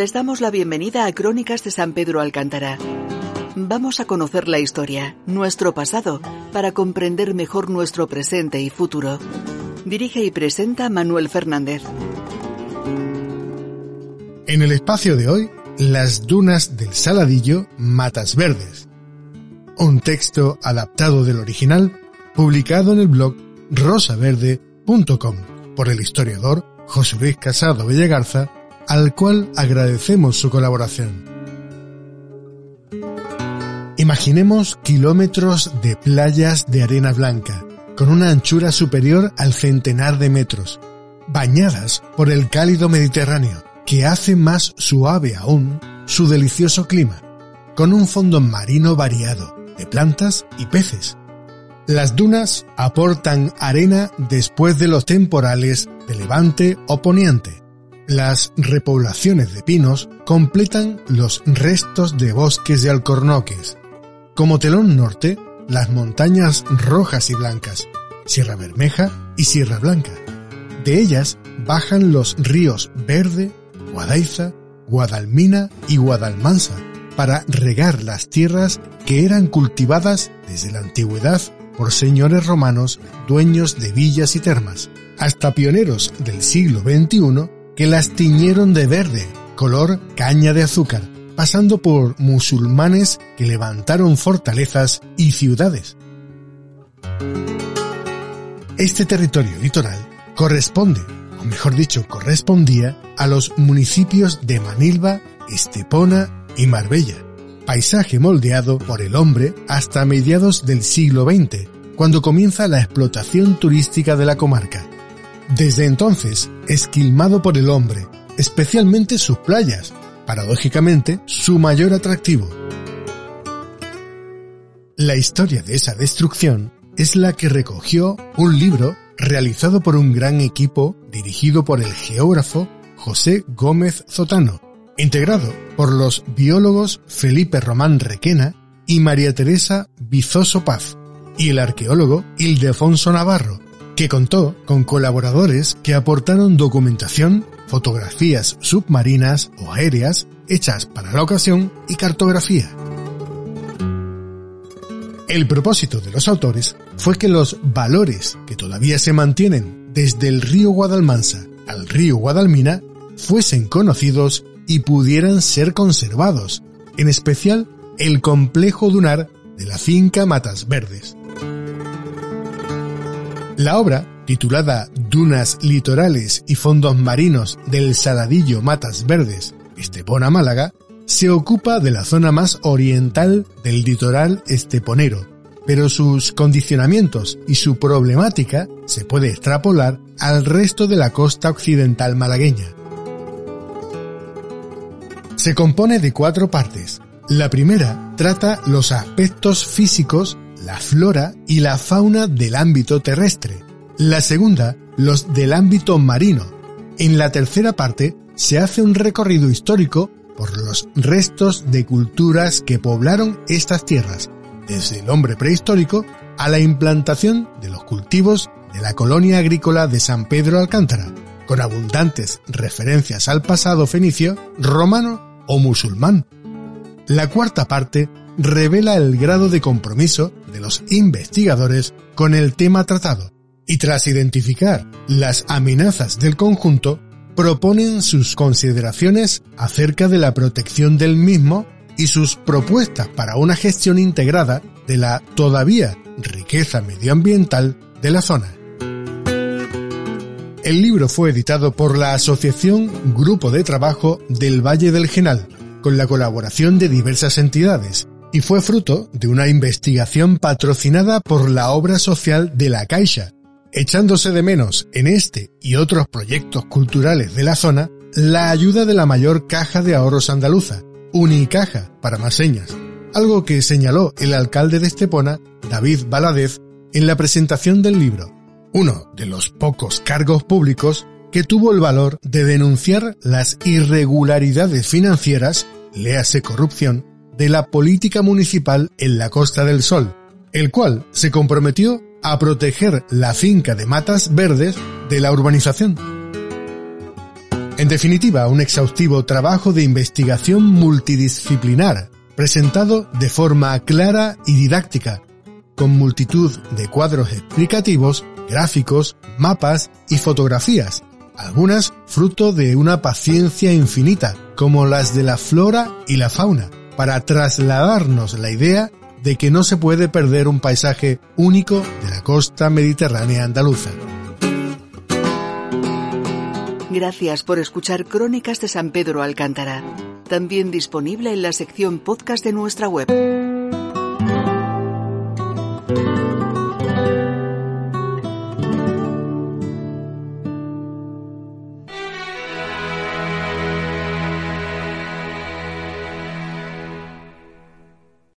Les damos la bienvenida a Crónicas de San Pedro Alcántara. Vamos a conocer la historia, nuestro pasado, para comprender mejor nuestro presente y futuro. Dirige y presenta Manuel Fernández. En el espacio de hoy, las dunas del Saladillo Matas Verdes. Un texto adaptado del original, publicado en el blog rosaverde.com por el historiador José Luis Casado Villagarza al cual agradecemos su colaboración. Imaginemos kilómetros de playas de arena blanca, con una anchura superior al centenar de metros, bañadas por el cálido Mediterráneo, que hace más suave aún su delicioso clima, con un fondo marino variado de plantas y peces. Las dunas aportan arena después de los temporales de levante o poniente, las repoblaciones de pinos completan los restos de bosques de alcornoques. Como telón norte, las montañas rojas y blancas, Sierra Bermeja y Sierra Blanca. De ellas bajan los ríos Verde, Guadaiza, Guadalmina y Guadalmansa para regar las tierras que eran cultivadas desde la antigüedad por señores romanos dueños de villas y termas, hasta pioneros del siglo XXI que las tiñeron de verde, color caña de azúcar, pasando por musulmanes que levantaron fortalezas y ciudades. Este territorio litoral corresponde, o mejor dicho, correspondía a los municipios de Manilva, Estepona y Marbella, paisaje moldeado por el hombre hasta mediados del siglo XX, cuando comienza la explotación turística de la comarca. Desde entonces, esquilmado por el hombre, especialmente sus playas, paradójicamente su mayor atractivo. La historia de esa destrucción es la que recogió un libro realizado por un gran equipo dirigido por el geógrafo José Gómez Zotano, integrado por los biólogos Felipe Román Requena y María Teresa Bizoso Paz, y el arqueólogo Ildefonso Navarro, que contó con colaboradores que aportaron documentación, fotografías submarinas o aéreas hechas para la ocasión y cartografía. El propósito de los autores fue que los valores que todavía se mantienen desde el río Guadalmansa al río Guadalmina fuesen conocidos y pudieran ser conservados, en especial el complejo dunar de la finca Matas Verdes. La obra, titulada Dunas litorales y fondos marinos del Saladillo Matas Verdes, Estepona Málaga, se ocupa de la zona más oriental del litoral esteponero, pero sus condicionamientos y su problemática se puede extrapolar al resto de la costa occidental malagueña. Se compone de cuatro partes. La primera trata los aspectos físicos la flora y la fauna del ámbito terrestre. La segunda, los del ámbito marino. En la tercera parte se hace un recorrido histórico por los restos de culturas que poblaron estas tierras, desde el hombre prehistórico a la implantación de los cultivos de la colonia agrícola de San Pedro Alcántara, con abundantes referencias al pasado fenicio, romano o musulmán. La cuarta parte revela el grado de compromiso de los investigadores con el tema tratado y tras identificar las amenazas del conjunto, proponen sus consideraciones acerca de la protección del mismo y sus propuestas para una gestión integrada de la todavía riqueza medioambiental de la zona. El libro fue editado por la Asociación Grupo de Trabajo del Valle del Genal, con la colaboración de diversas entidades, y fue fruto de una investigación patrocinada por la obra social de la Caixa, echándose de menos en este y otros proyectos culturales de la zona la ayuda de la mayor caja de ahorros andaluza, Unicaja para más señas, algo que señaló el alcalde de Estepona, David Baladez, en la presentación del libro, uno de los pocos cargos públicos que tuvo el valor de denunciar las irregularidades financieras, léase corrupción, de la política municipal en la Costa del Sol, el cual se comprometió a proteger la finca de matas verdes de la urbanización. En definitiva, un exhaustivo trabajo de investigación multidisciplinar, presentado de forma clara y didáctica, con multitud de cuadros explicativos, gráficos, mapas y fotografías, algunas fruto de una paciencia infinita, como las de la flora y la fauna, para trasladarnos la idea de que no se puede perder un paisaje único de la costa mediterránea andaluza. Gracias por escuchar Crónicas de San Pedro Alcántara, también disponible en la sección podcast de nuestra web.